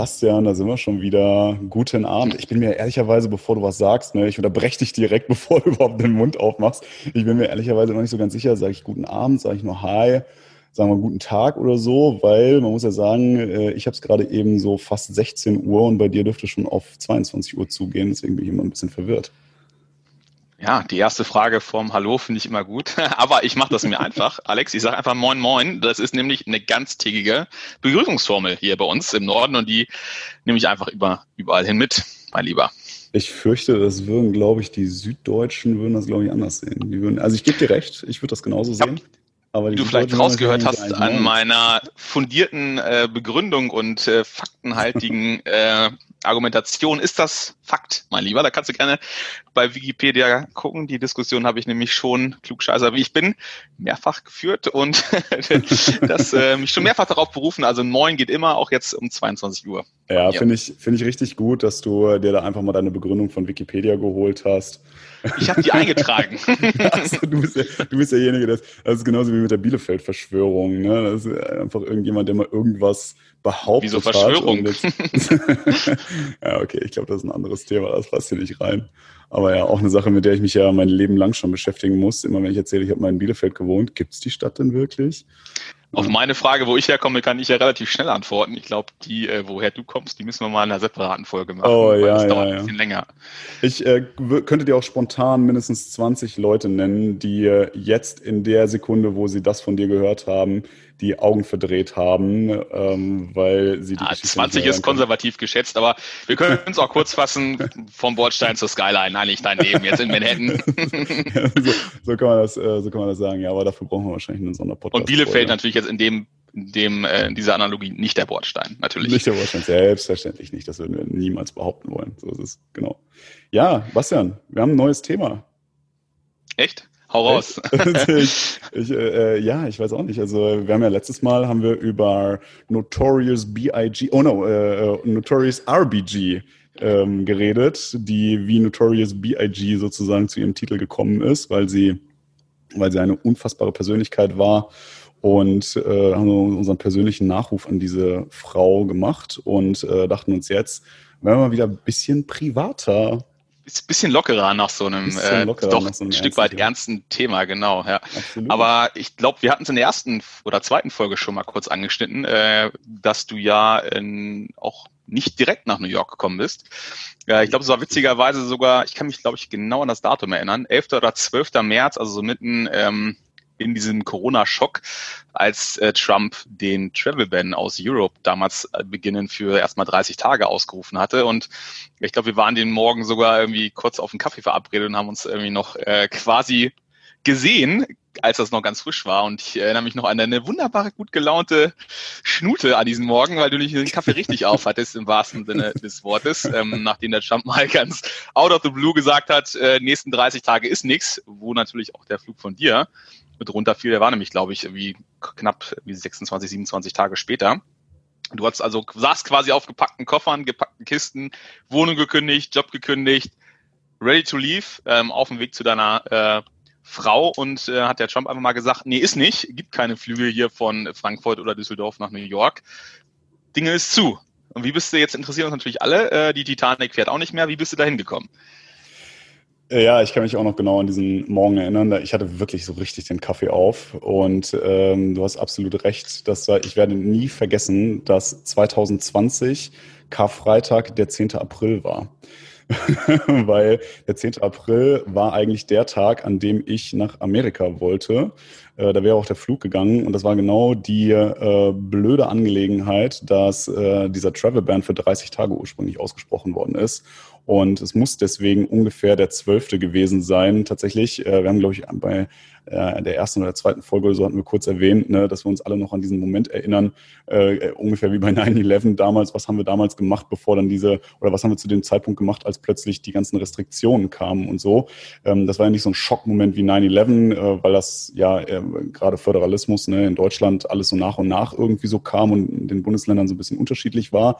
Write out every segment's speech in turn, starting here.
Bastian, da sind wir schon wieder. Guten Abend. Ich bin mir ehrlicherweise, bevor du was sagst, ne, ich unterbreche dich direkt, bevor du überhaupt den Mund aufmachst. Ich bin mir ehrlicherweise noch nicht so ganz sicher. Sage ich guten Abend, sage ich nur Hi, sagen wir guten Tag oder so, weil man muss ja sagen, äh, ich habe es gerade eben so fast 16 Uhr und bei dir dürfte schon auf 22 Uhr zugehen. Deswegen bin ich immer ein bisschen verwirrt. Ja, die erste Frage vom Hallo finde ich immer gut, aber ich mache das mir einfach. Alex, ich sage einfach Moin Moin. Das ist nämlich eine ganztägige Begrüßungsformel hier bei uns im Norden und die nehme ich einfach über, überall hin mit, mein Lieber. Ich fürchte, das würden, glaube ich, die Süddeutschen würden das, glaube ich, anders sehen. Die würden, also ich gebe dir recht, ich würde das genauso sehen. Aber du vielleicht rausgehört hast an meiner fundierten äh, Begründung und äh, faktenhaltigen äh, Argumentation ist das Fakt, mein Lieber. Da kannst du gerne bei Wikipedia gucken. Die Diskussion habe ich nämlich schon, klugscheißer wie ich bin, mehrfach geführt und das äh, mich schon mehrfach darauf berufen. Also neun geht immer, auch jetzt um 22 Uhr. Ja, finde ich, finde ich richtig gut, dass du dir da einfach mal deine Begründung von Wikipedia geholt hast. Ich habe die eingetragen. also, du, bist ja, du bist derjenige, das, das ist genauso wie mit der Bielefeld-Verschwörung. Ne? Das ist einfach irgendjemand, der mal irgendwas behauptet Wieso Verschwörung? Ja, okay, ich glaube, das ist ein anderes Thema, das passt hier nicht rein. Aber ja, auch eine Sache, mit der ich mich ja mein Leben lang schon beschäftigen muss. Immer wenn ich erzähle, ich habe mal in Bielefeld gewohnt, gibt es die Stadt denn wirklich? Auf meine Frage, wo ich herkomme, kann ich ja relativ schnell antworten. Ich glaube, die, äh, woher du kommst, die müssen wir mal in einer separaten Folge machen. Oh ja, das ja, dauert ja. ein bisschen länger. Ich äh, könnte dir auch spontan mindestens 20 Leute nennen, die äh, jetzt in der Sekunde, wo sie das von dir gehört haben, die Augen verdreht haben, ähm, weil sie die ah, 20 ist konservativ geschätzt, aber wir können uns auch kurz fassen, vom Bordstein zur Skyline, nein, nicht daneben, jetzt in Manhattan. so, so, kann man das, äh, so kann man das sagen, ja, aber dafür brauchen wir wahrscheinlich einen Sonderpodcast. Und Bielefeld natürlich jetzt in dem dem äh, in dieser Analogie nicht der Bordstein, natürlich. Nicht der Bordstein, selbstverständlich nicht. Das würden wir niemals behaupten wollen. So ist es, genau. Ja, Bastian, wir haben ein neues Thema. Echt? Hau raus. ich, ich, äh, ja, ich weiß auch nicht. Also wir haben ja letztes Mal haben wir über Notorious B.I.G. Oh no, äh, Notorious R.B.G. Ähm, geredet, die wie Notorious B.I.G. sozusagen zu ihrem Titel gekommen ist, weil sie, weil sie eine unfassbare Persönlichkeit war und äh, haben unseren persönlichen Nachruf an diese Frau gemacht und äh, dachten uns jetzt, wenn wir mal wieder ein bisschen privater ist ein bisschen lockerer nach so einem äh, doch so ein Stück weit ernsten Thema, genau. Ja. Absolut. Aber ich glaube, wir hatten es in der ersten oder zweiten Folge schon mal kurz angeschnitten, äh, dass du ja in, auch nicht direkt nach New York gekommen bist. Äh, ich glaube, es war witzigerweise sogar, ich kann mich, glaube ich, genau an das Datum erinnern, 11. oder 12. März, also so mitten ähm, in diesem Corona-Schock, als äh, Trump den Travel Ban aus Europe damals äh, beginnen für erstmal 30 Tage ausgerufen hatte. Und ich glaube, wir waren den Morgen sogar irgendwie kurz auf einen Kaffee verabredet und haben uns irgendwie noch äh, quasi gesehen, als das noch ganz frisch war. Und ich erinnere mich noch an eine wunderbare, gut gelaunte Schnute an diesem Morgen, weil du nicht den Kaffee richtig aufhattest, im wahrsten Sinne des Wortes, ähm, nachdem der Trump mal ganz out of the blue gesagt hat, äh, nächsten 30 Tage ist nichts, wo natürlich auch der Flug von dir mit runterfiel. Der war nämlich, glaube ich, wie knapp wie 26, 27 Tage später. Du hast also saß quasi auf gepackten Koffern, gepackten Kisten, Wohnung gekündigt, Job gekündigt, ready to leave, ähm, auf dem Weg zu deiner äh, Frau und äh, hat der Trump einfach mal gesagt, nee, ist nicht, gibt keine Flüge hier von Frankfurt oder Düsseldorf nach New York. Dinge ist zu. Und wie bist du jetzt interessieren uns natürlich alle, äh, die Titanic fährt auch nicht mehr, wie bist du da hingekommen? Ja, ich kann mich auch noch genau an diesen Morgen erinnern. Ich hatte wirklich so richtig den Kaffee auf und ähm, du hast absolut recht. Dass, ich werde nie vergessen, dass 2020 Karfreitag der 10. April war. Weil der 10. April war eigentlich der Tag, an dem ich nach Amerika wollte. Äh, da wäre auch der Flug gegangen und das war genau die äh, blöde Angelegenheit, dass äh, dieser Travel Ban für 30 Tage ursprünglich ausgesprochen worden ist und es muss deswegen ungefähr der zwölfte gewesen sein. Tatsächlich, äh, wir haben, glaube ich, bei äh, der ersten oder zweiten Folge so hatten wir kurz erwähnt, ne, dass wir uns alle noch an diesen Moment erinnern, äh, ungefähr wie bei 9-11 damals. Was haben wir damals gemacht, bevor dann diese, oder was haben wir zu dem Zeitpunkt gemacht, als plötzlich die ganzen Restriktionen kamen und so. Ähm, das war ja nicht so ein Schockmoment wie 9-11, äh, weil das ja äh, gerade Föderalismus ne, in Deutschland alles so nach und nach irgendwie so kam und in den Bundesländern so ein bisschen unterschiedlich war.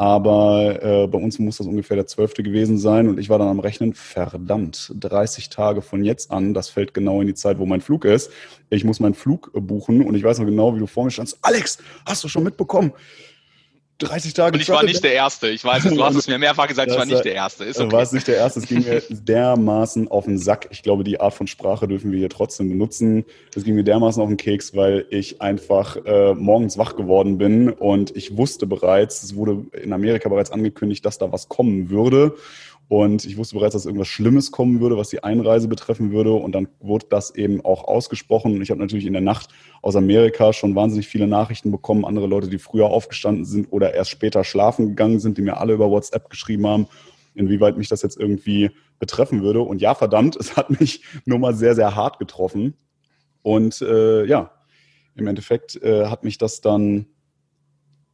Aber äh, bei uns muss das ungefähr der zwölfte gewesen sein und ich war dann am Rechnen, verdammt, 30 Tage von jetzt an, das fällt genau in die Zeit, wo mein Flug ist. Ich muss meinen Flug buchen und ich weiß noch genau, wie du vor mir standst. Alex, hast du schon mitbekommen? 30 Tage. Und ich war nicht der Erste. Ich weiß, du hast es mir mehrfach gesagt, ich war nicht der Erste. Ist okay. War es nicht der Erste. Es ging mir dermaßen auf den Sack. Ich glaube, die Art von Sprache dürfen wir hier trotzdem benutzen. Es ging mir dermaßen auf den Keks, weil ich einfach äh, morgens wach geworden bin und ich wusste bereits, es wurde in Amerika bereits angekündigt, dass da was kommen würde. Und ich wusste bereits, dass irgendwas Schlimmes kommen würde, was die Einreise betreffen würde. Und dann wurde das eben auch ausgesprochen. Und ich habe natürlich in der Nacht aus Amerika schon wahnsinnig viele Nachrichten bekommen. Andere Leute, die früher aufgestanden sind oder erst später schlafen gegangen sind, die mir alle über WhatsApp geschrieben haben, inwieweit mich das jetzt irgendwie betreffen würde. Und ja, verdammt, es hat mich nur mal sehr, sehr hart getroffen. Und äh, ja, im Endeffekt äh, hat mich das dann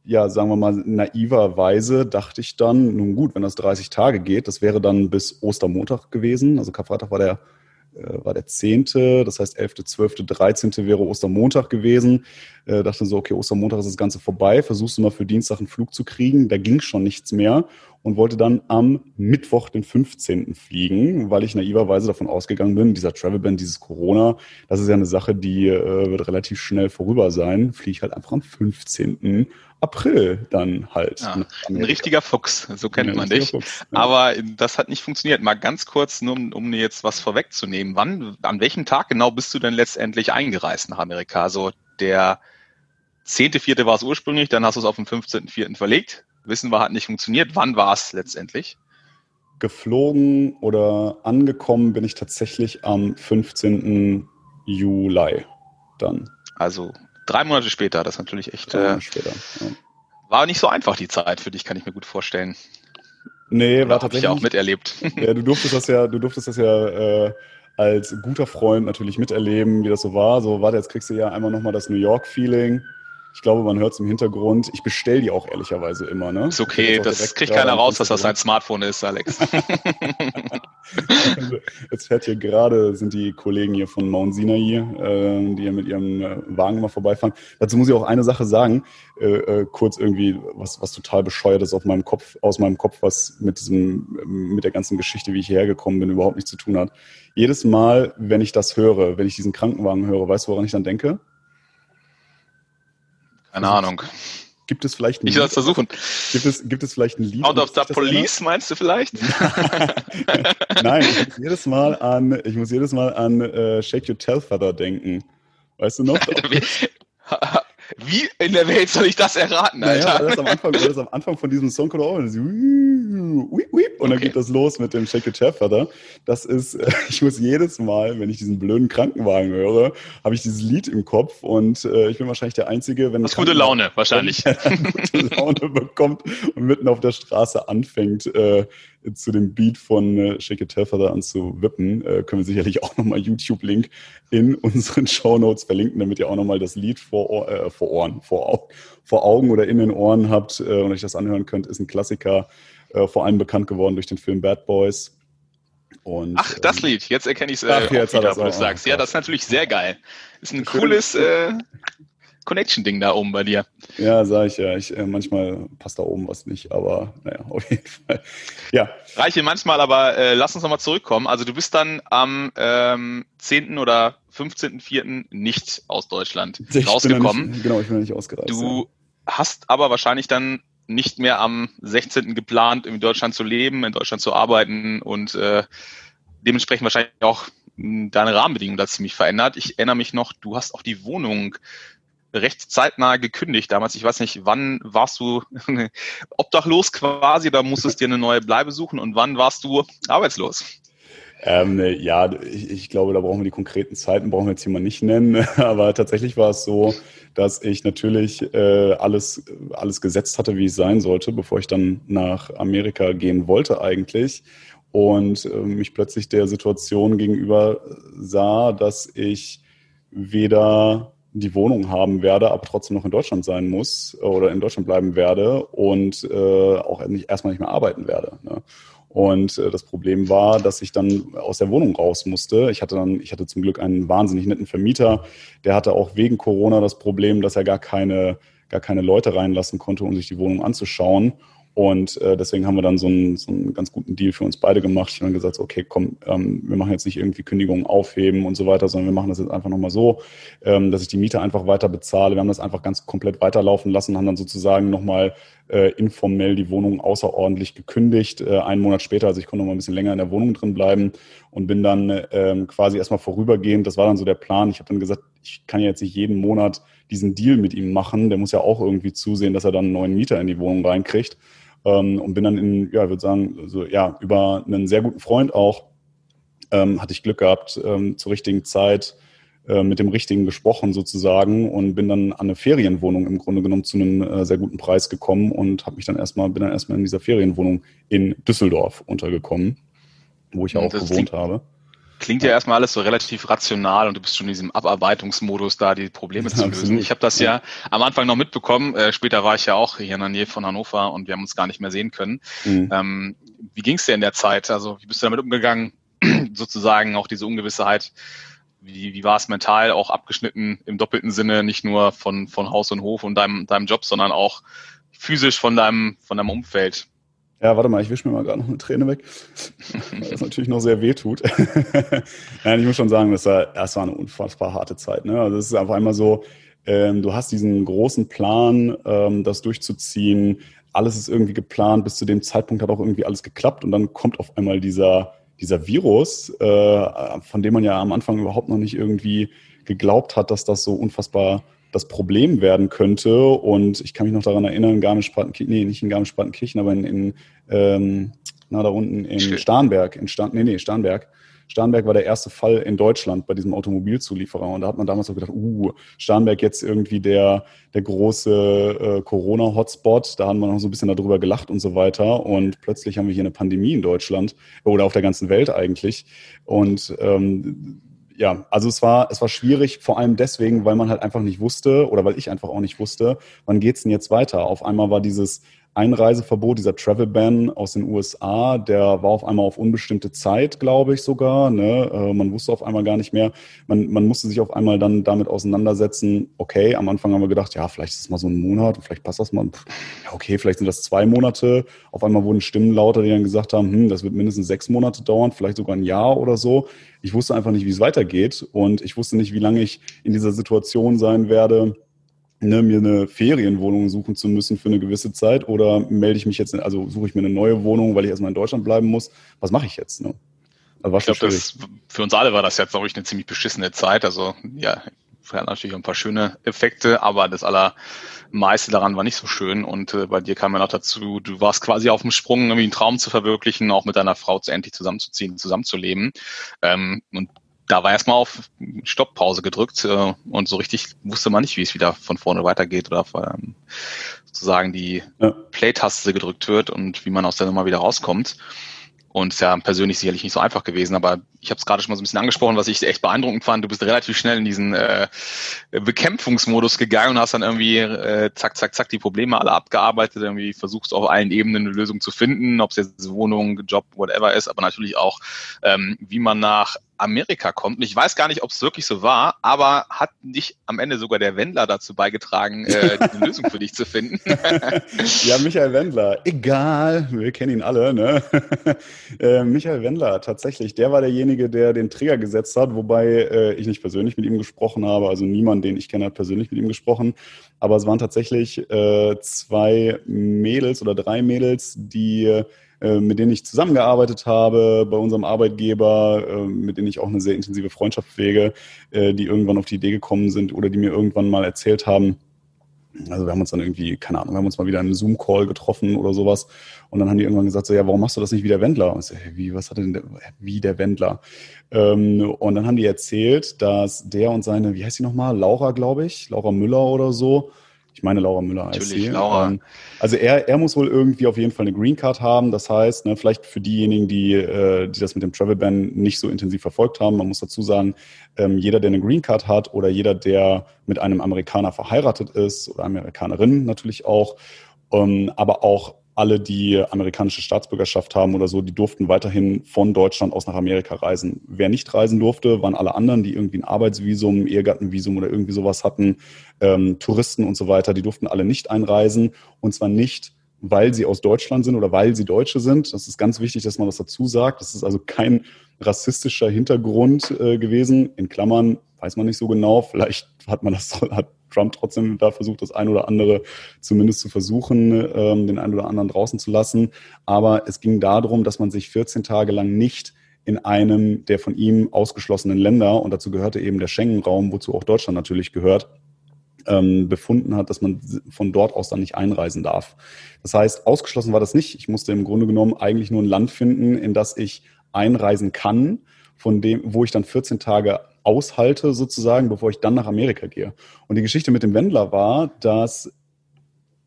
ja, sagen wir mal, naiverweise dachte ich dann, nun gut, wenn das 30 Tage geht, das wäre dann bis Ostermontag gewesen. Also Karfreitag war der, äh, war der 10., das heißt 11., 12., 13. wäre Ostermontag gewesen. Äh, dachte so, okay, Ostermontag ist das Ganze vorbei, versuchst du mal für Dienstag einen Flug zu kriegen. Da ging schon nichts mehr und wollte dann am Mittwoch, den 15. fliegen, weil ich naiverweise davon ausgegangen bin, dieser Travelband, dieses Corona, das ist ja eine Sache, die äh, wird relativ schnell vorüber sein. Fliege ich halt einfach am 15. April dann halt. Ja, ein richtiger Fuchs, so kennt ja, man dich. Fuchs, ja. Aber das hat nicht funktioniert. Mal ganz kurz, nur um, um jetzt was vorwegzunehmen. Wann, an welchem Tag genau bist du denn letztendlich eingereist nach Amerika? Also der 10.4. war es ursprünglich, dann hast du es auf den 15.4. verlegt. Wissen wir, hat nicht funktioniert. Wann war es letztendlich? Geflogen oder angekommen bin ich tatsächlich am 15. Juli dann. Also drei Monate später, das ist natürlich echt. Äh, später, ja. War nicht so einfach die Zeit für dich, kann ich mir gut vorstellen. Nee, Oder war tatsächlich. Ich auch miterlebt. Ja, du durftest das ja, du durftest das ja äh, als guter Freund natürlich miterleben, wie das so war. So, warte, jetzt kriegst du ja einmal nochmal das New York-Feeling. Ich glaube, man hört es im Hintergrund. Ich bestelle die auch ehrlicherweise immer. Ne? Ist okay, das kriegt keiner raus, dass das ein Smartphone ist, Alex. Jetzt fährt hier gerade, sind die Kollegen hier von Mount Sinai, äh, die hier mit ihrem äh, Wagen mal vorbeifahren. Dazu muss ich auch eine Sache sagen, äh, äh, kurz irgendwie, was, was total bescheuert ist auf meinem Kopf, aus meinem Kopf, was mit diesem, mit der ganzen Geschichte, wie ich hierher gekommen bin, überhaupt nichts zu tun hat. Jedes Mal, wenn ich das höre, wenn ich diesen Krankenwagen höre, weißt du, woran ich dann denke? Keine Ahnung. Gibt es vielleicht ein Ich soll es versuchen. Gibt es, gibt es vielleicht ein Lied? Out of the Police meinst du vielleicht? Nein, ich muss jedes Mal an, ich muss jedes Mal an uh, Shake Your Tail Feather denken. Weißt du noch? Alter, wie in der Welt soll ich das erraten, Alter? Naja, weil das am Anfang, das am Anfang von diesem Song kommt auch und, und dann geht das los mit dem Shake Your Chair Feather. Das ist, ich muss jedes Mal, wenn ich diesen blöden Krankenwagen höre, habe ich dieses Lied im Kopf und äh, ich bin wahrscheinlich der Einzige, wenn... Das gute Laune, wahrscheinlich. gute Laune bekommt und mitten auf der Straße anfängt, äh, zu dem Beat von äh, Shake It Feather anzuwippen, äh, können wir sicherlich auch nochmal YouTube-Link in unseren Show Notes verlinken, damit ihr auch nochmal das Lied vor, äh, vor Ohren, vor, vor Augen oder in den Ohren habt äh, und euch das anhören könnt. Ist ein Klassiker, äh, vor allem bekannt geworden durch den Film Bad Boys. Und, Ach, das ähm, Lied, jetzt erkenne ich es äh, jetzt wieder, wo du sagst. Ja, das ist natürlich sehr geil. Ist ein cooles, äh, Connection-Ding da oben bei dir. Ja, sag ich ja. Ich, äh, manchmal passt da oben was nicht, aber naja, auf jeden Fall. Ja. Reiche manchmal, aber äh, lass uns nochmal zurückkommen. Also du bist dann am ähm, 10. oder 15.04. nicht aus Deutschland ich rausgekommen. Nicht, genau, ich bin nicht ausgereist. Du ja. hast aber wahrscheinlich dann nicht mehr am 16. geplant, in Deutschland zu leben, in Deutschland zu arbeiten und äh, dementsprechend wahrscheinlich auch hm, deine Rahmenbedingungen da ziemlich verändert. Ich erinnere mich noch, du hast auch die Wohnung recht zeitnah gekündigt damals. Ich weiß nicht, wann warst du obdachlos quasi, da musstest dir eine neue Bleibe suchen und wann warst du arbeitslos? Ähm, ja, ich, ich, glaube, da brauchen wir die konkreten Zeiten, brauchen wir jetzt hier mal nicht nennen. Aber tatsächlich war es so, dass ich natürlich äh, alles, alles gesetzt hatte, wie es sein sollte, bevor ich dann nach Amerika gehen wollte eigentlich. Und äh, mich plötzlich der Situation gegenüber sah, dass ich weder die Wohnung haben werde, aber trotzdem noch in Deutschland sein muss oder in Deutschland bleiben werde und äh, auch nicht, erstmal nicht mehr arbeiten werde. Ne? Und äh, das Problem war, dass ich dann aus der Wohnung raus musste. Ich hatte dann, ich hatte zum Glück einen wahnsinnig netten Vermieter, der hatte auch wegen Corona das Problem, dass er gar keine, gar keine Leute reinlassen konnte, um sich die Wohnung anzuschauen. Und äh, deswegen haben wir dann so einen, so einen ganz guten Deal für uns beide gemacht. Ich habe dann gesagt, okay, komm, ähm, wir machen jetzt nicht irgendwie Kündigungen aufheben und so weiter, sondern wir machen das jetzt einfach nochmal so, ähm, dass ich die Miete einfach weiter bezahle. Wir haben das einfach ganz komplett weiterlaufen lassen, haben dann sozusagen nochmal äh, informell die Wohnung außerordentlich gekündigt. Äh, einen Monat später, also ich konnte noch mal ein bisschen länger in der Wohnung drin bleiben und bin dann ähm, quasi erstmal vorübergehend, das war dann so der Plan. Ich habe dann gesagt, ich kann ja jetzt nicht jeden Monat diesen Deal mit ihm machen. Der muss ja auch irgendwie zusehen, dass er dann einen neuen Mieter in die Wohnung reinkriegt. Ähm, und bin dann in, ja, ich würde sagen, so, ja, über einen sehr guten Freund auch, ähm, hatte ich Glück gehabt, ähm, zur richtigen Zeit äh, mit dem Richtigen gesprochen sozusagen und bin dann an eine Ferienwohnung im Grunde genommen zu einem äh, sehr guten Preis gekommen und habe mich dann erstmal, bin dann erstmal in dieser Ferienwohnung in Düsseldorf untergekommen, wo ich ja auch gewohnt habe. Klingt ja erstmal alles so relativ rational und du bist schon in diesem Abarbeitungsmodus da, die Probleme zu lösen. Ich habe das ja am Anfang noch mitbekommen. Äh, später war ich ja auch hier in der Nähe von Hannover und wir haben uns gar nicht mehr sehen können. Mhm. Ähm, wie ging es dir in der Zeit? Also wie bist du damit umgegangen, sozusagen auch diese Ungewissheit? Wie, wie war es mental auch abgeschnitten im doppelten Sinne, nicht nur von, von Haus und Hof und deinem, deinem Job, sondern auch physisch von deinem, von deinem Umfeld? Ja, warte mal, ich wische mir mal gerade noch eine Träne weg, weil das natürlich noch sehr weh tut. Nein, ich muss schon sagen, das war, das war eine unfassbar harte Zeit. Ne? Also es ist einfach einmal so, ähm, du hast diesen großen Plan, ähm, das durchzuziehen. Alles ist irgendwie geplant. Bis zu dem Zeitpunkt hat auch irgendwie alles geklappt und dann kommt auf einmal dieser, dieser Virus, äh, von dem man ja am Anfang überhaupt noch nicht irgendwie geglaubt hat, dass das so unfassbar das Problem werden könnte. Und ich kann mich noch daran erinnern, Garmisch-Partenkirchen, nee, nicht in Garmisch-Partenkirchen, aber in, in ähm, na, da unten in Starnberg, in Starn, nee, nee, Starnberg. Starnberg war der erste Fall in Deutschland bei diesem Automobilzulieferer. Und da hat man damals auch gedacht, uh, Starnberg jetzt irgendwie der, der große äh, Corona-Hotspot. Da haben wir noch so ein bisschen darüber gelacht und so weiter. Und plötzlich haben wir hier eine Pandemie in Deutschland oder auf der ganzen Welt eigentlich. Und ähm, ja, also es war, es war schwierig, vor allem deswegen, weil man halt einfach nicht wusste oder weil ich einfach auch nicht wusste, wann geht's denn jetzt weiter? Auf einmal war dieses Einreiseverbot, dieser Travel Ban aus den USA, der war auf einmal auf unbestimmte Zeit, glaube ich sogar. Ne? Äh, man wusste auf einmal gar nicht mehr. Man, man musste sich auf einmal dann damit auseinandersetzen. Okay, am Anfang haben wir gedacht, ja, vielleicht ist es mal so ein Monat, vielleicht passt das mal. Ja, okay, vielleicht sind das zwei Monate. Auf einmal wurden Stimmen lauter, die dann gesagt haben, hm, das wird mindestens sechs Monate dauern, vielleicht sogar ein Jahr oder so. Ich wusste einfach nicht, wie es weitergeht und ich wusste nicht, wie lange ich in dieser Situation sein werde ne, mir eine Ferienwohnung suchen zu müssen für eine gewisse Zeit oder melde ich mich jetzt, also suche ich mir eine neue Wohnung, weil ich erstmal in Deutschland bleiben muss. Was mache ich jetzt? Ne? Also ich glaube, das für uns alle war das jetzt, glaube ich, eine ziemlich beschissene Zeit. Also ja, hat natürlich ein paar schöne Effekte, aber das allermeiste daran war nicht so schön. Und äh, bei dir kam ja noch dazu, du warst quasi auf dem Sprung, irgendwie einen Traum zu verwirklichen, auch mit deiner Frau zu endlich zusammenzuziehen, zusammenzuleben. Ähm, und da war erstmal auf Stopppause gedrückt äh, und so richtig wusste man nicht, wie es wieder von vorne weitergeht oder ähm, sozusagen die ja. Play-Taste gedrückt wird und wie man aus der Nummer wieder rauskommt. Und ist ja persönlich sicherlich nicht so einfach gewesen, aber ich habe es gerade schon mal so ein bisschen angesprochen, was ich echt beeindruckend fand. Du bist relativ schnell in diesen äh, Bekämpfungsmodus gegangen und hast dann irgendwie äh, zack, zack, zack die Probleme alle abgearbeitet, irgendwie versuchst auf allen Ebenen eine Lösung zu finden, ob es jetzt Wohnung, Job, whatever ist, aber natürlich auch, ähm, wie man nach Amerika kommt. Und ich weiß gar nicht, ob es wirklich so war, aber hat nicht am Ende sogar der Wendler dazu beigetragen, äh, eine Lösung für dich zu finden? ja, Michael Wendler, egal, wir kennen ihn alle, ne? äh, Michael Wendler, tatsächlich, der war derjenige, der den Trigger gesetzt hat, wobei äh, ich nicht persönlich mit ihm gesprochen habe, also niemand, den ich kenne, hat persönlich mit ihm gesprochen. Aber es waren tatsächlich äh, zwei Mädels oder drei Mädels, die äh, mit denen ich zusammengearbeitet habe, bei unserem Arbeitgeber, äh, mit denen ich auch eine sehr intensive Freundschaft pflege, äh, die irgendwann auf die Idee gekommen sind oder die mir irgendwann mal erzählt haben, also wir haben uns dann irgendwie, keine Ahnung, wir haben uns mal wieder in einem Zoom-Call getroffen oder sowas. Und dann haben die irgendwann gesagt, so, ja, warum machst du das nicht wie der Wendler? Und ich so, hey, wie, was hat denn der, wie der Wendler? Ähm, und dann haben die erzählt, dass der und seine, wie heißt sie nochmal? Laura, glaube ich, Laura Müller oder so, ich meine Laura Müller heißt Natürlich. Laura. Ähm, also er, er muss wohl irgendwie auf jeden Fall eine Green Card haben. Das heißt, ne, vielleicht für diejenigen, die, äh, die das mit dem Travel Ban nicht so intensiv verfolgt haben, man muss dazu sagen, ähm, jeder, der eine Green Card hat oder jeder, der mit einem Amerikaner verheiratet ist oder Amerikanerin natürlich auch, ähm, aber auch alle, die amerikanische Staatsbürgerschaft haben oder so, die durften weiterhin von Deutschland aus nach Amerika reisen. Wer nicht reisen durfte, waren alle anderen, die irgendwie ein Arbeitsvisum, Ehegattenvisum oder irgendwie sowas hatten, ähm, Touristen und so weiter, die durften alle nicht einreisen und zwar nicht weil sie aus Deutschland sind oder weil sie Deutsche sind. Das ist ganz wichtig, dass man das dazu sagt. Das ist also kein rassistischer Hintergrund äh, gewesen. In Klammern weiß man nicht so genau. Vielleicht hat man das, hat Trump trotzdem da versucht, das ein oder andere zumindest zu versuchen, ähm, den einen oder anderen draußen zu lassen. Aber es ging darum, dass man sich 14 Tage lang nicht in einem der von ihm ausgeschlossenen Länder, und dazu gehörte eben der Schengen-Raum, wozu auch Deutschland natürlich gehört, ähm, befunden hat, dass man von dort aus dann nicht einreisen darf. Das heißt, ausgeschlossen war das nicht. Ich musste im Grunde genommen eigentlich nur ein Land finden, in das ich einreisen kann, von dem, wo ich dann 14 Tage aushalte sozusagen, bevor ich dann nach Amerika gehe. Und die Geschichte mit dem Wendler war, dass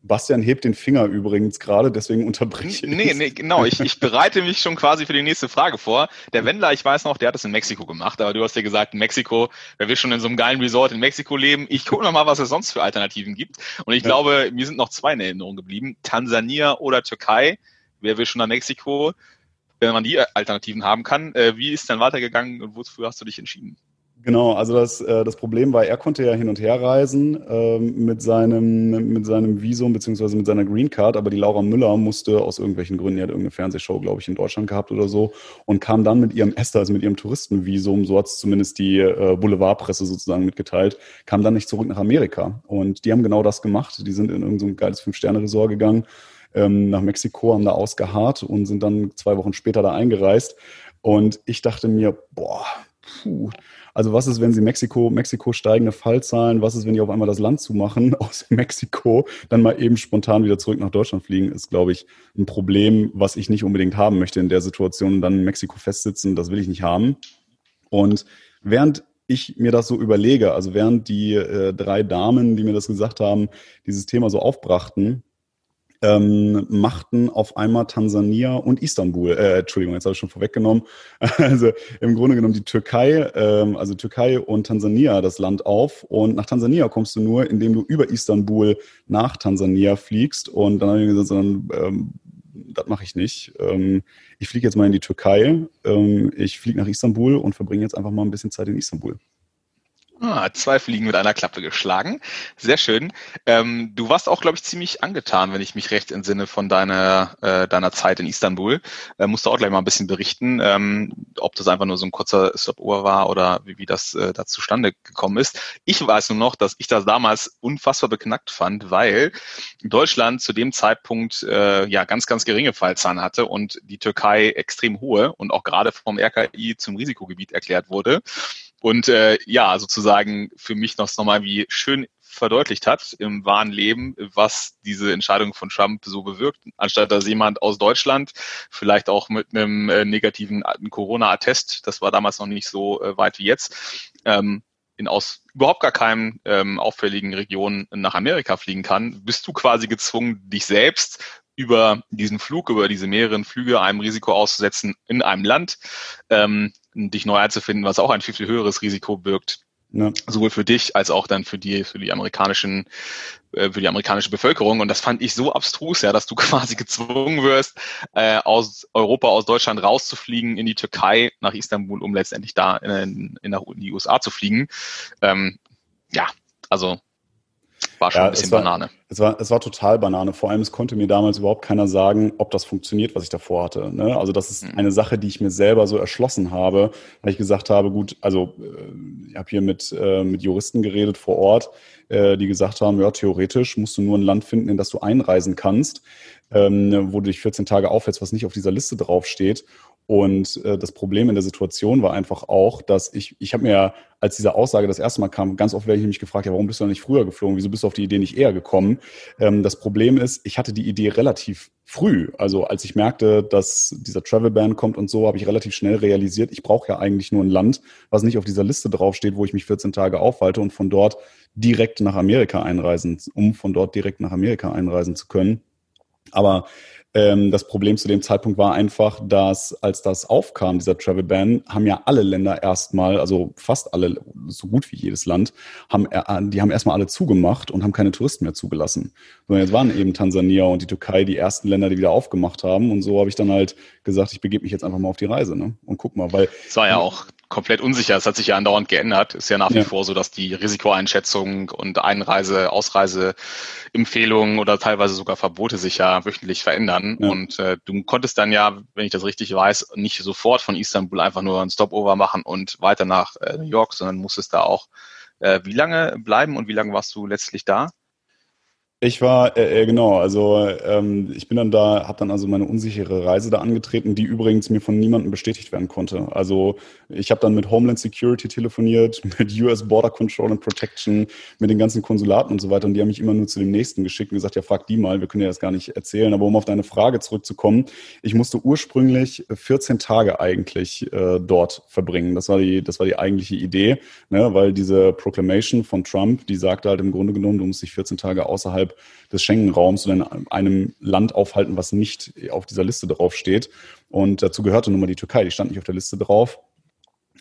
Bastian hebt den Finger übrigens gerade, deswegen unterbreche ich. Nee, nee, genau. Ich, ich bereite mich schon quasi für die nächste Frage vor. Der Wendler, ich weiß noch, der hat das in Mexiko gemacht, aber du hast ja gesagt, in Mexiko, wer will schon in so einem geilen Resort in Mexiko leben? Ich gucke noch mal, was es sonst für Alternativen gibt. Und ich ja. glaube, mir sind noch zwei in Erinnerung geblieben. Tansania oder Türkei. Wer will schon nach Mexiko? Wenn man die Alternativen haben kann. Äh, wie ist dann weitergegangen und wofür hast du dich entschieden? Genau, also das, äh, das Problem war, er konnte ja hin und her reisen ähm, mit, seinem, mit seinem Visum beziehungsweise mit seiner Green Card, aber die Laura Müller musste aus irgendwelchen Gründen, die hat irgendeine Fernsehshow, glaube ich, in Deutschland gehabt oder so und kam dann mit ihrem Esther, also mit ihrem Touristenvisum, so hat es zumindest die äh, Boulevardpresse sozusagen mitgeteilt, kam dann nicht zurück nach Amerika. Und die haben genau das gemacht. Die sind in irgendein so geiles Fünf-Sterne-Resort gegangen, ähm, nach Mexiko, haben da ausgeharrt und sind dann zwei Wochen später da eingereist. Und ich dachte mir, boah, puh, also was ist, wenn sie Mexiko, Mexiko steigende Fallzahlen, was ist, wenn die auf einmal das Land zumachen aus Mexiko, dann mal eben spontan wieder zurück nach Deutschland fliegen, ist, glaube ich, ein Problem, was ich nicht unbedingt haben möchte in der Situation. Dann in Mexiko festsitzen, das will ich nicht haben. Und während ich mir das so überlege, also während die äh, drei Damen, die mir das gesagt haben, dieses Thema so aufbrachten, ähm, machten auf einmal Tansania und Istanbul, äh, Entschuldigung, jetzt habe ich schon vorweggenommen, also im Grunde genommen die Türkei, ähm, also Türkei und Tansania das Land auf. Und nach Tansania kommst du nur, indem du über Istanbul nach Tansania fliegst. Und dann habe ich gesagt, dann, ähm, das mache ich nicht. Ähm, ich fliege jetzt mal in die Türkei, ähm, ich fliege nach Istanbul und verbringe jetzt einfach mal ein bisschen Zeit in Istanbul. Ah, zwei Fliegen mit einer Klappe geschlagen. Sehr schön. Ähm, du warst auch, glaube ich, ziemlich angetan, wenn ich mich recht entsinne, von deiner, äh, deiner Zeit in Istanbul. Äh, musst du auch gleich mal ein bisschen berichten, ähm, ob das einfach nur so ein kurzer Stopover war oder wie, wie das äh, da zustande gekommen ist. Ich weiß nur noch, dass ich das damals unfassbar beknackt fand, weil Deutschland zu dem Zeitpunkt äh, ja ganz, ganz geringe Fallzahlen hatte und die Türkei extrem hohe und auch gerade vom RKI zum Risikogebiet erklärt wurde. Und äh, ja, sozusagen für mich noch nochmal wie schön verdeutlicht hat im wahren Leben, was diese Entscheidung von Trump so bewirkt, anstatt dass jemand aus Deutschland, vielleicht auch mit einem äh, negativen Corona-Attest, das war damals noch nicht so äh, weit wie jetzt, ähm, in aus überhaupt gar keinem ähm, auffälligen Region nach Amerika fliegen kann, bist du quasi gezwungen, dich selbst über diesen Flug, über diese mehreren Flüge einem Risiko auszusetzen in einem Land, ähm, dich neu einzufinden, was auch ein viel, viel höheres Risiko birgt. Ja. Sowohl für dich als auch dann für die, für die amerikanischen, äh, für die amerikanische Bevölkerung. Und das fand ich so abstrus, ja, dass du quasi gezwungen wirst, äh, aus Europa, aus Deutschland rauszufliegen in die Türkei, nach Istanbul, um letztendlich da in, in, in die USA zu fliegen. Ähm, ja, also war schon ja, ein bisschen es war, Banane. Es war, es war total Banane. Vor allem, es konnte mir damals überhaupt keiner sagen, ob das funktioniert, was ich davor hatte. Ne? Also das ist mhm. eine Sache, die ich mir selber so erschlossen habe, weil ich gesagt habe, gut, also äh, ich habe hier mit, äh, mit Juristen geredet vor Ort, äh, die gesagt haben, ja, theoretisch musst du nur ein Land finden, in das du einreisen kannst, ähm, wo du dich 14 Tage aufhältst, was nicht auf dieser Liste draufsteht. Und äh, das Problem in der Situation war einfach auch, dass ich, ich habe mir, als diese Aussage das erste Mal kam, ganz oft werde ich mich gefragt, ja, warum bist du nicht früher geflogen? Wieso bist du auf die Idee nicht eher gekommen? Ähm, das Problem ist, ich hatte die Idee relativ früh. Also als ich merkte, dass dieser Travel Ban kommt und so, habe ich relativ schnell realisiert, ich brauche ja eigentlich nur ein Land, was nicht auf dieser Liste draufsteht, wo ich mich 14 Tage aufhalte und von dort direkt nach Amerika einreisen, um von dort direkt nach Amerika einreisen zu können. Aber ähm, das Problem zu dem Zeitpunkt war einfach, dass als das aufkam, dieser Travel Ban, haben ja alle Länder erstmal, also fast alle, so gut wie jedes Land, haben, äh, die haben erstmal alle zugemacht und haben keine Touristen mehr zugelassen. Sondern jetzt waren eben Tansania und die Türkei die ersten Länder, die wieder aufgemacht haben. Und so habe ich dann halt gesagt, ich begebe mich jetzt einfach mal auf die Reise ne? und guck mal, weil. Es war ja auch komplett unsicher. Es hat sich ja andauernd geändert. Ist ja nach wie ja. vor so, dass die Risikoeinschätzung und Einreise, Ausreiseempfehlungen oder teilweise sogar Verbote sich ja wöchentlich verändern. Ja. Und äh, du konntest dann ja, wenn ich das richtig weiß, nicht sofort von Istanbul einfach nur einen Stopover machen und weiter nach äh, New York, sondern musstest da auch äh, wie lange bleiben und wie lange warst du letztlich da? Ich war, äh, äh, genau, also ähm, ich bin dann da, habe dann also meine unsichere Reise da angetreten, die übrigens mir von niemandem bestätigt werden konnte. Also ich habe dann mit Homeland Security telefoniert, mit US Border Control and Protection, mit den ganzen Konsulaten und so weiter und die haben mich immer nur zu dem nächsten geschickt und gesagt, ja frag die mal, wir können ja das gar nicht erzählen. Aber um auf deine Frage zurückzukommen, ich musste ursprünglich 14 Tage eigentlich äh, dort verbringen. Das war die, das war die eigentliche Idee, ne? weil diese Proclamation von Trump, die sagte halt im Grunde genommen, du musst dich 14 Tage außerhalb des Schengen-Raums oder in einem Land aufhalten, was nicht auf dieser Liste drauf steht. Und dazu gehörte nun mal die Türkei, die stand nicht auf der Liste drauf.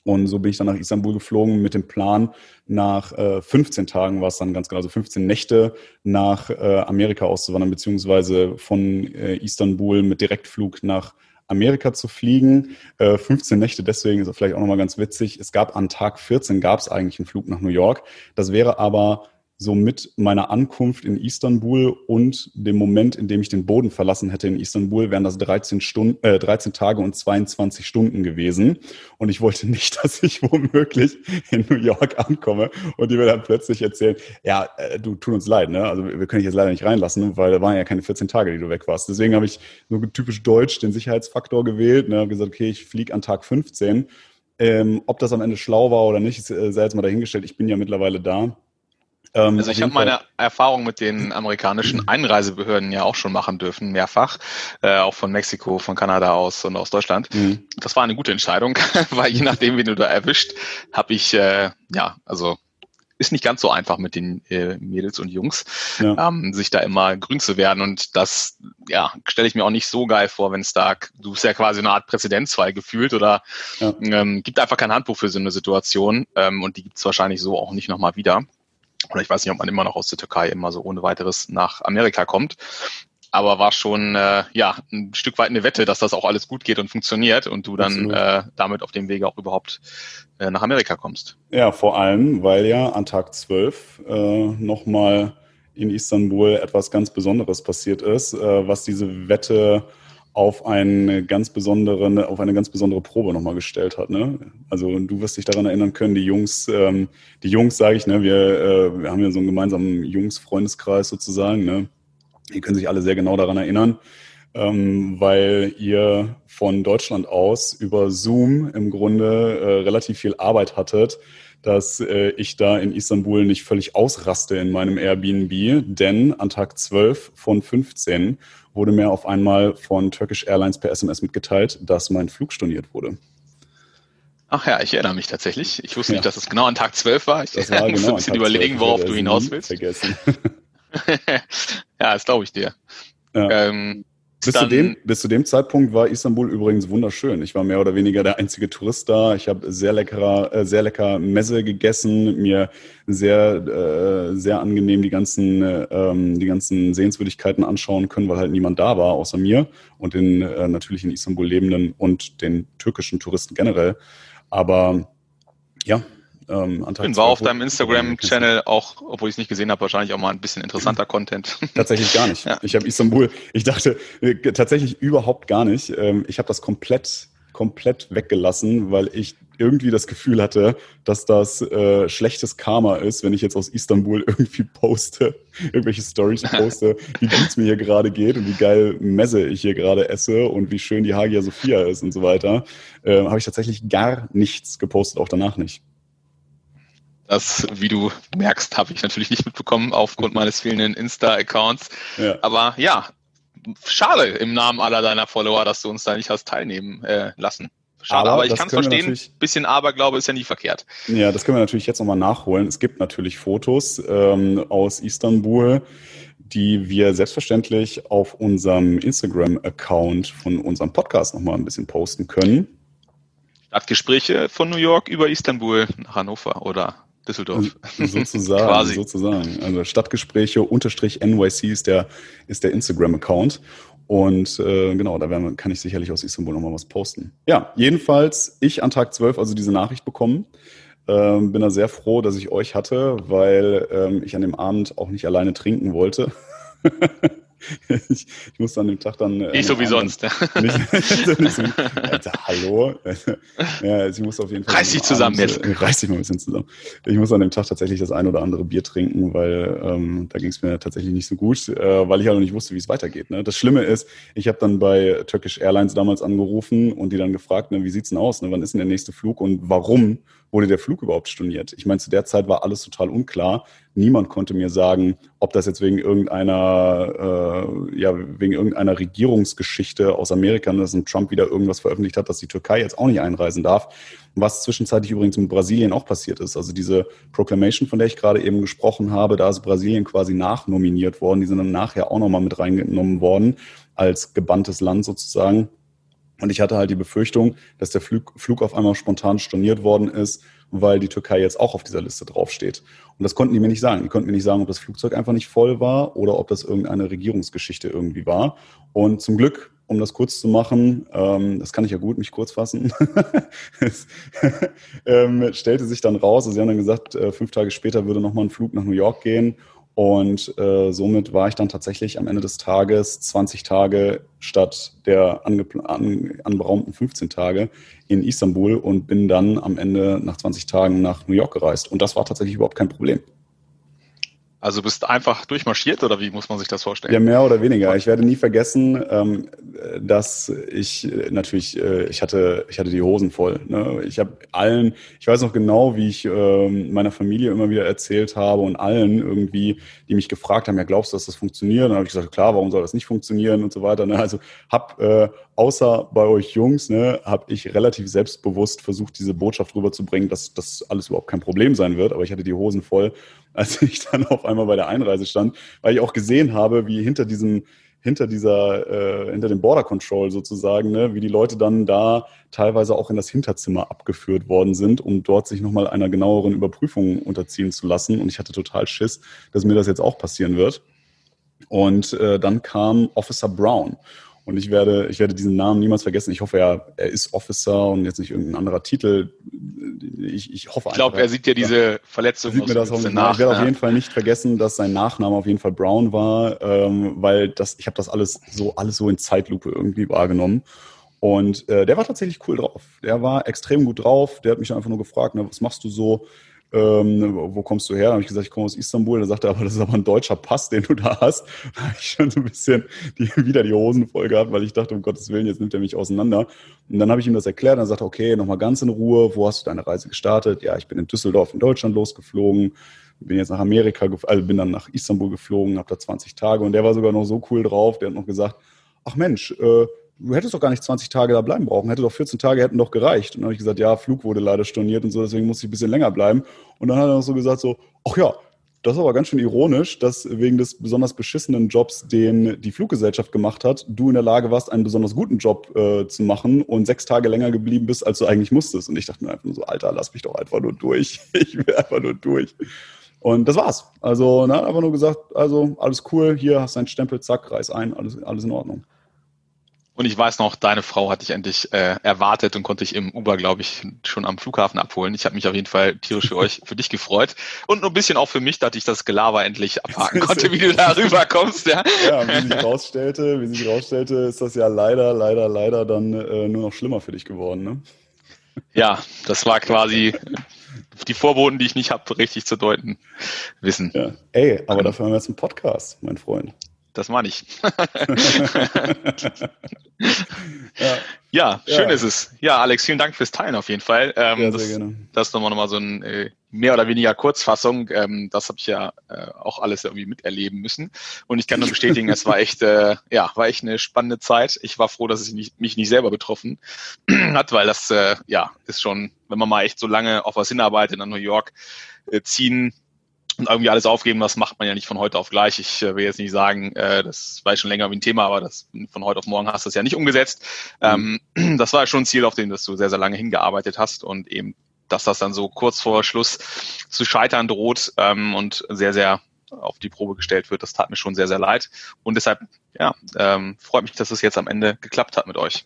Und so bin ich dann nach Istanbul geflogen mit dem Plan, nach äh, 15 Tagen war es dann ganz genau, also 15 Nächte nach äh, Amerika auszuwandern, beziehungsweise von äh, Istanbul mit Direktflug nach Amerika zu fliegen. Äh, 15 Nächte, deswegen ist es vielleicht auch nochmal ganz witzig. Es gab an Tag 14 gab es eigentlich einen Flug nach New York. Das wäre aber so mit meiner Ankunft in Istanbul und dem Moment, in dem ich den Boden verlassen hätte in Istanbul, wären das 13 Stunden, äh, 13 Tage und 22 Stunden gewesen. Und ich wollte nicht, dass ich womöglich in New York ankomme und die mir dann plötzlich erzählen, ja, äh, du tut uns leid, ne? Also wir können dich jetzt leider nicht reinlassen, weil da waren ja keine 14 Tage, die du weg warst. Deswegen habe ich so typisch deutsch den Sicherheitsfaktor gewählt, ne? gesagt, okay, ich fliege an Tag 15. Ähm, ob das am Ende schlau war oder nicht, äh, sei jetzt mal dahingestellt. Ich bin ja mittlerweile da. Ähm, also ich habe meine Erfahrung mit den amerikanischen Einreisebehörden ja auch schon machen dürfen, mehrfach, äh, auch von Mexiko, von Kanada aus und aus Deutschland. Mhm. Das war eine gute Entscheidung, weil je nachdem, wen du da erwischt, habe ich, äh, ja, also ist nicht ganz so einfach mit den äh, Mädels und Jungs, ja. ähm, sich da immer grün zu werden. Und das, ja, stelle ich mir auch nicht so geil vor, wenn es da, du bist ja quasi eine Art Präzedenzfall gefühlt oder ja. ähm, gibt einfach kein Handbuch für so eine Situation ähm, und die gibt es wahrscheinlich so auch nicht nochmal wieder oder ich weiß nicht, ob man immer noch aus der Türkei immer so ohne weiteres nach Amerika kommt. Aber war schon äh, ja ein Stück weit eine Wette, dass das auch alles gut geht und funktioniert und du dann äh, damit auf dem Wege auch überhaupt äh, nach Amerika kommst. Ja, vor allem, weil ja an Tag 12 äh, nochmal in Istanbul etwas ganz Besonderes passiert ist, äh, was diese Wette auf eine ganz besondere, auf eine ganz besondere Probe nochmal gestellt hat. Ne? Also du wirst dich daran erinnern können, die Jungs, ähm, die Jungs, sage ich, ne, wir, äh, wir haben ja so einen gemeinsamen Jungs-Freundeskreis sozusagen, ne? Die können sich alle sehr genau daran erinnern, ähm, weil ihr von Deutschland aus über Zoom im Grunde äh, relativ viel Arbeit hattet, dass äh, ich da in Istanbul nicht völlig ausraste in meinem Airbnb, denn an Tag 12 von 15 wurde mir auf einmal von Turkish Airlines per SMS mitgeteilt, dass mein Flug storniert wurde. Ach ja, ich erinnere mich tatsächlich. Ich wusste ja. nicht, dass es genau an Tag 12 war. Ich das war muss genau ein bisschen überlegen, worauf du hinaus willst. Vergessen. ja, das glaube ich dir. Ja. Ähm, bis, zu dem, bis zu dem Zeitpunkt war Istanbul übrigens wunderschön. Ich war mehr oder weniger der einzige Tourist da. Ich habe sehr leckerer, äh, sehr lecker Messe gegessen, mir sehr, äh, sehr angenehm die ganzen, äh, die ganzen Sehenswürdigkeiten anschauen können, weil halt niemand da war außer mir und den äh, natürlich in Istanbul lebenden und den türkischen Touristen generell. Aber ja, ähm, war auf deinem Instagram-Channel auch, obwohl ich es nicht gesehen habe, wahrscheinlich auch mal ein bisschen interessanter Content. Tatsächlich gar nicht. Ja. Ich habe Istanbul, ich dachte äh, tatsächlich überhaupt gar nicht. Ähm, ich habe das komplett komplett weggelassen, weil ich irgendwie das Gefühl hatte, dass das äh, schlechtes Karma ist, wenn ich jetzt aus Istanbul irgendwie poste, irgendwelche Stories poste, wie gut es mir hier gerade geht und wie geil Messe ich hier gerade esse und wie schön die Hagia Sophia ist und so weiter, äh, habe ich tatsächlich gar nichts gepostet, auch danach nicht. Das, wie du merkst, habe ich natürlich nicht mitbekommen aufgrund meines fehlenden Insta-Accounts. Ja. Aber ja, schade im Namen aller deiner Follower, dass du uns da nicht hast teilnehmen äh, lassen. Schade, aber, aber ich kann es verstehen, bisschen Aberglaube ist ja nie verkehrt. Ja, das können wir natürlich jetzt nochmal nachholen. Es gibt natürlich Fotos ähm, aus Istanbul, die wir selbstverständlich auf unserem Instagram-Account von unserem Podcast nochmal ein bisschen posten können. Stadtgespräche von New York über Istanbul nach Hannover oder Düsseldorf. Sozusagen, Quasi. sozusagen. Also Stadtgespräche unterstrich NYC ist der, ist der Instagram-Account. Und äh, genau, da werden, kann ich sicherlich aus Istanbul nochmal was posten. Ja, jedenfalls, ich an Tag 12 also diese Nachricht bekommen. Ähm, bin da sehr froh, dass ich euch hatte, weil ähm, ich an dem Abend auch nicht alleine trinken wollte. ich, ich musste an dem Tag dann. Äh, nicht so wie sonst. Alter, hallo. ja, also ich muss auf jeden Fall. Reiß dich zusammen Abend, jetzt. Äh, reiß dich mal ein bisschen zusammen. Ich muss an dem Tag tatsächlich das ein oder andere Bier trinken, weil ähm, da ging es mir tatsächlich nicht so gut, äh, weil ich halt noch nicht wusste, wie es weitergeht. Ne? Das Schlimme ist, ich habe dann bei Turkish Airlines damals angerufen und die dann gefragt, ne, wie sieht's denn aus? Ne? Wann ist denn der nächste Flug und warum? Wurde der Flug überhaupt storniert? Ich meine, zu der Zeit war alles total unklar. Niemand konnte mir sagen, ob das jetzt wegen irgendeiner, äh, ja, wegen irgendeiner Regierungsgeschichte aus Amerika, dass ein Trump wieder irgendwas veröffentlicht hat, dass die Türkei jetzt auch nicht einreisen darf. Was zwischenzeitlich übrigens mit Brasilien auch passiert ist. Also diese Proclamation, von der ich gerade eben gesprochen habe, da ist Brasilien quasi nachnominiert worden. Die sind dann nachher auch nochmal mit reingenommen worden als gebanntes Land sozusagen. Und ich hatte halt die Befürchtung, dass der Flug, Flug auf einmal spontan storniert worden ist, weil die Türkei jetzt auch auf dieser Liste draufsteht. Und das konnten die mir nicht sagen. Die konnten mir nicht sagen, ob das Flugzeug einfach nicht voll war oder ob das irgendeine Regierungsgeschichte irgendwie war. Und zum Glück, um das kurz zu machen, ähm, das kann ich ja gut mich kurz fassen, es, ähm, stellte sich dann raus, also sie haben dann gesagt, äh, fünf Tage später würde nochmal ein Flug nach New York gehen und äh, somit war ich dann tatsächlich am Ende des Tages 20 Tage statt der an, anberaumten 15 Tage in Istanbul und bin dann am Ende nach 20 Tagen nach New York gereist. Und das war tatsächlich überhaupt kein Problem. Also bist einfach durchmarschiert oder wie muss man sich das vorstellen? Ja, mehr oder weniger. Ich werde nie vergessen, ähm, dass ich äh, natürlich, äh, ich hatte, ich hatte die Hosen voll. Ne? Ich habe allen, ich weiß noch genau, wie ich ähm, meiner Familie immer wieder erzählt habe und allen irgendwie, die mich gefragt haben, ja, glaubst du, dass das funktioniert? Und dann habe ich gesagt, klar, warum soll das nicht funktionieren und so weiter. Ne? Also hab äh, außer bei euch Jungs, ne, habe ich relativ selbstbewusst versucht, diese Botschaft rüberzubringen, dass das alles überhaupt kein Problem sein wird. Aber ich hatte die Hosen voll als ich dann auf einmal bei der Einreise stand, weil ich auch gesehen habe, wie hinter diesem hinter dieser, äh, hinter dem Border Control sozusagen, ne, wie die Leute dann da teilweise auch in das Hinterzimmer abgeführt worden sind, um dort sich nochmal einer genaueren Überprüfung unterziehen zu lassen. Und ich hatte total Schiss, dass mir das jetzt auch passieren wird. Und äh, dann kam Officer Brown. Und ich werde, ich werde diesen Namen niemals vergessen. Ich hoffe, er, er ist Officer und jetzt nicht irgendein anderer Titel. Ich, ich hoffe Ich glaube, er sieht ja diese Verletzung. Sieht mir das auch nach. Ich werde auf jeden Fall nicht vergessen, dass sein Nachname auf jeden Fall Brown war, ähm, weil das, ich habe das alles so, alles so in Zeitlupe irgendwie wahrgenommen. Und äh, der war tatsächlich cool drauf. Der war extrem gut drauf. Der hat mich einfach nur gefragt, ne, was machst du so? Ähm, wo kommst du her? Da habe ich gesagt, ich komme aus Istanbul. Da sagte er, aber das ist aber ein deutscher Pass, den du da hast. Da habe ich schon so ein bisschen die, wieder die Hosen voll gehabt, weil ich dachte, um Gottes Willen, jetzt nimmt er mich auseinander. Und dann habe ich ihm das erklärt. Dann sagte er, okay, nochmal ganz in Ruhe. Wo hast du deine Reise gestartet? Ja, ich bin in Düsseldorf in Deutschland losgeflogen. Bin jetzt nach Amerika, also bin dann nach Istanbul geflogen, habe da 20 Tage. Und der war sogar noch so cool drauf. Der hat noch gesagt, ach Mensch, äh, du hättest doch gar nicht 20 Tage da bleiben brauchen, hätte doch 14 Tage hätten doch gereicht. Und dann habe ich gesagt, ja, Flug wurde leider storniert und so, deswegen muss ich ein bisschen länger bleiben. Und dann hat er noch so gesagt, so, ach ja, das ist aber ganz schön ironisch, dass wegen des besonders beschissenen Jobs, den die Fluggesellschaft gemacht hat, du in der Lage warst, einen besonders guten Job äh, zu machen und sechs Tage länger geblieben bist, als du eigentlich musstest. Und ich dachte mir einfach nur so, Alter, lass mich doch einfach nur durch. Ich will einfach nur durch. Und das war's. Also, na, einfach nur gesagt, also alles cool, hier hast du einen Stempel, zack, reiß ein, alles, alles in Ordnung. Und ich weiß noch, deine Frau hat dich endlich äh, erwartet und konnte dich im Uber, glaube ich, schon am Flughafen abholen. Ich habe mich auf jeden Fall tierisch für euch, für dich gefreut. Und nur ein bisschen auch für mich, dass ich das Gelaber endlich abhaken konnte, wie du da rüberkommst. Ja. ja, wie sich rausstellte, wie sich rausstellte, ist das ja leider, leider, leider dann äh, nur noch schlimmer für dich geworden. Ne? Ja, das war quasi die Vorboten, die ich nicht habe, richtig zu deuten wissen. Ja. Ey, aber dafür haben wir jetzt einen Podcast, mein Freund. Das meine ich. ja. ja. schön ja. ist es. Ja, Alex, vielen Dank fürs Teilen auf jeden Fall. Ähm, ja, das, sehr gerne. Das ist nochmal, nochmal so ein äh, mehr oder weniger Kurzfassung. Ähm, das habe ich ja äh, auch alles irgendwie miterleben müssen. Und ich kann nur bestätigen, es war echt, äh, ja, war echt eine spannende Zeit. Ich war froh, dass es nicht, mich nicht selber betroffen hat, weil das äh, ja ist schon, wenn man mal echt so lange auf was hinarbeitet, nach New York äh, ziehen, und irgendwie alles aufgeben, das macht man ja nicht von heute auf gleich. Ich äh, will jetzt nicht sagen, äh, das war schon länger wie ein Thema, aber das von heute auf morgen hast du es ja nicht umgesetzt. Mhm. Ähm, das war schon ein Ziel, auf dem du sehr, sehr lange hingearbeitet hast und eben, dass das dann so kurz vor Schluss zu scheitern droht ähm, und sehr, sehr auf die Probe gestellt wird. Das tat mir schon sehr, sehr leid. Und deshalb, ja, ähm, freut mich, dass es jetzt am Ende geklappt hat mit euch.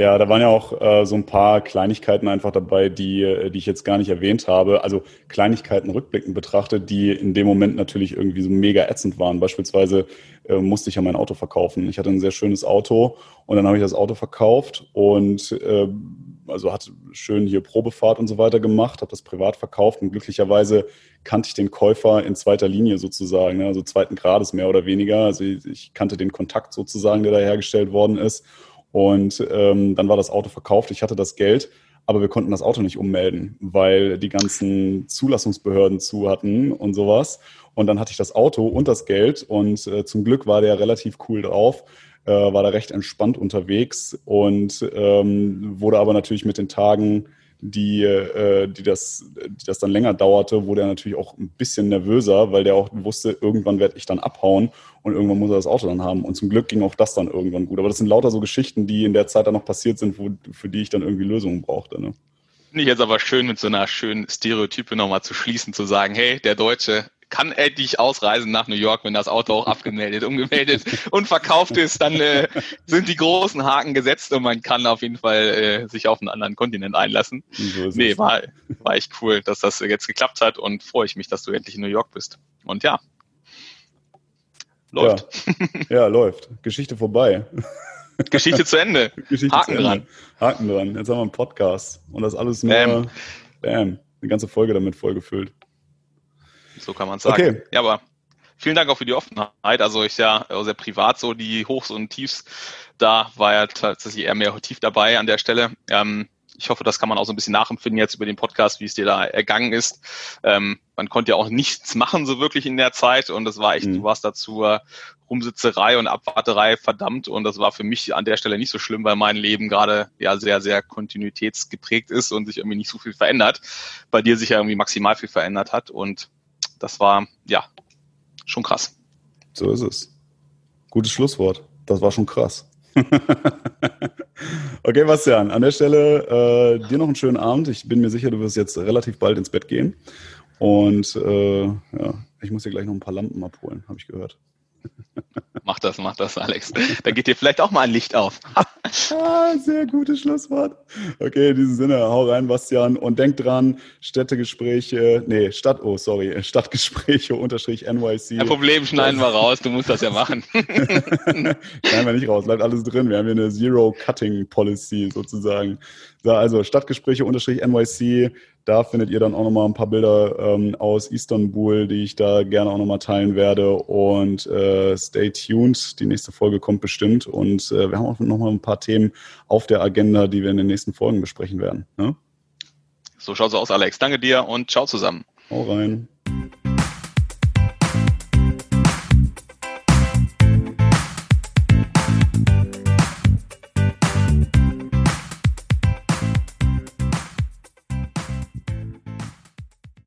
Ja, da waren ja auch äh, so ein paar Kleinigkeiten einfach dabei, die, äh, die ich jetzt gar nicht erwähnt habe. Also Kleinigkeiten rückblickend betrachtet, die in dem Moment natürlich irgendwie so mega ätzend waren. Beispielsweise äh, musste ich ja mein Auto verkaufen. Ich hatte ein sehr schönes Auto und dann habe ich das Auto verkauft und äh, also hatte schön hier Probefahrt und so weiter gemacht, habe das privat verkauft und glücklicherweise kannte ich den Käufer in zweiter Linie sozusagen, ne? also zweiten Grades mehr oder weniger. Also ich, ich kannte den Kontakt sozusagen, der da hergestellt worden ist und ähm, dann war das Auto verkauft, ich hatte das Geld, aber wir konnten das Auto nicht ummelden, weil die ganzen Zulassungsbehörden zu hatten und sowas. Und dann hatte ich das Auto und das Geld und äh, zum Glück war der relativ cool drauf, äh, war da recht entspannt unterwegs und ähm, wurde aber natürlich mit den Tagen die, äh, die, das, die das dann länger dauerte, wurde er natürlich auch ein bisschen nervöser, weil der auch wusste, irgendwann werde ich dann abhauen und irgendwann muss er das Auto dann haben. Und zum Glück ging auch das dann irgendwann gut. Aber das sind lauter so Geschichten, die in der Zeit dann noch passiert sind, wo, für die ich dann irgendwie Lösungen brauchte. Ne? Finde ich jetzt aber schön, mit so einer schönen Stereotype nochmal zu schließen, zu sagen, hey, der Deutsche kann endlich ausreisen nach New York, wenn das Auto auch abgemeldet, umgemeldet und verkauft ist, dann äh, sind die großen Haken gesetzt und man kann auf jeden Fall äh, sich auf einen anderen Kontinent einlassen. So nee, war, war echt cool, dass das jetzt geklappt hat und freue ich mich, dass du endlich in New York bist. Und ja, läuft. Ja, ja läuft. Geschichte vorbei. Geschichte zu Ende. Geschichte Haken Ende. dran. Haken dran. Jetzt haben wir einen Podcast und das alles nur, bam, bam eine ganze Folge damit vollgefüllt. So kann man sagen. Okay. Ja, aber vielen Dank auch für die Offenheit. Also ich ja sehr privat so die Hochs und Tiefs. Da war ja tatsächlich eher mehr tief dabei an der Stelle. Ähm, ich hoffe, das kann man auch so ein bisschen nachempfinden jetzt über den Podcast, wie es dir da ergangen ist. Ähm, man konnte ja auch nichts machen so wirklich in der Zeit und das war echt, mhm. du warst dazu Rumsitzerei und Abwarterei verdammt und das war für mich an der Stelle nicht so schlimm, weil mein Leben gerade ja sehr, sehr kontinuitätsgeprägt ist und sich irgendwie nicht so viel verändert. Bei dir sich ja irgendwie maximal viel verändert hat und das war, ja, schon krass. So ist es. Gutes Schlusswort. Das war schon krass. okay, Bastian, an der Stelle äh, dir noch einen schönen Abend. Ich bin mir sicher, du wirst jetzt relativ bald ins Bett gehen. Und äh, ja, ich muss dir gleich noch ein paar Lampen abholen, habe ich gehört. Mach das, mach das, Alex. Da geht dir vielleicht auch mal ein Licht auf. ah, sehr gutes Schlusswort. Okay, in diesem Sinne, hau rein, Bastian. Und denk dran, Städtegespräche, nee, Stadt, oh, sorry, Stadtgespräche unterstrich NYC. Kein Problem, schneiden wir raus, du musst das ja machen. schneiden wir nicht raus, bleibt alles drin. Wir haben hier eine Zero-Cutting-Policy sozusagen. So, also Stadtgespräche unterstrich NYC da findet ihr dann auch nochmal ein paar Bilder ähm, aus Istanbul, die ich da gerne auch nochmal teilen werde. Und äh, stay tuned, die nächste Folge kommt bestimmt. Und äh, wir haben auch nochmal ein paar Themen auf der Agenda, die wir in den nächsten Folgen besprechen werden. Ne? So schaut's aus, Alex. Danke dir und ciao zusammen. Hau rein.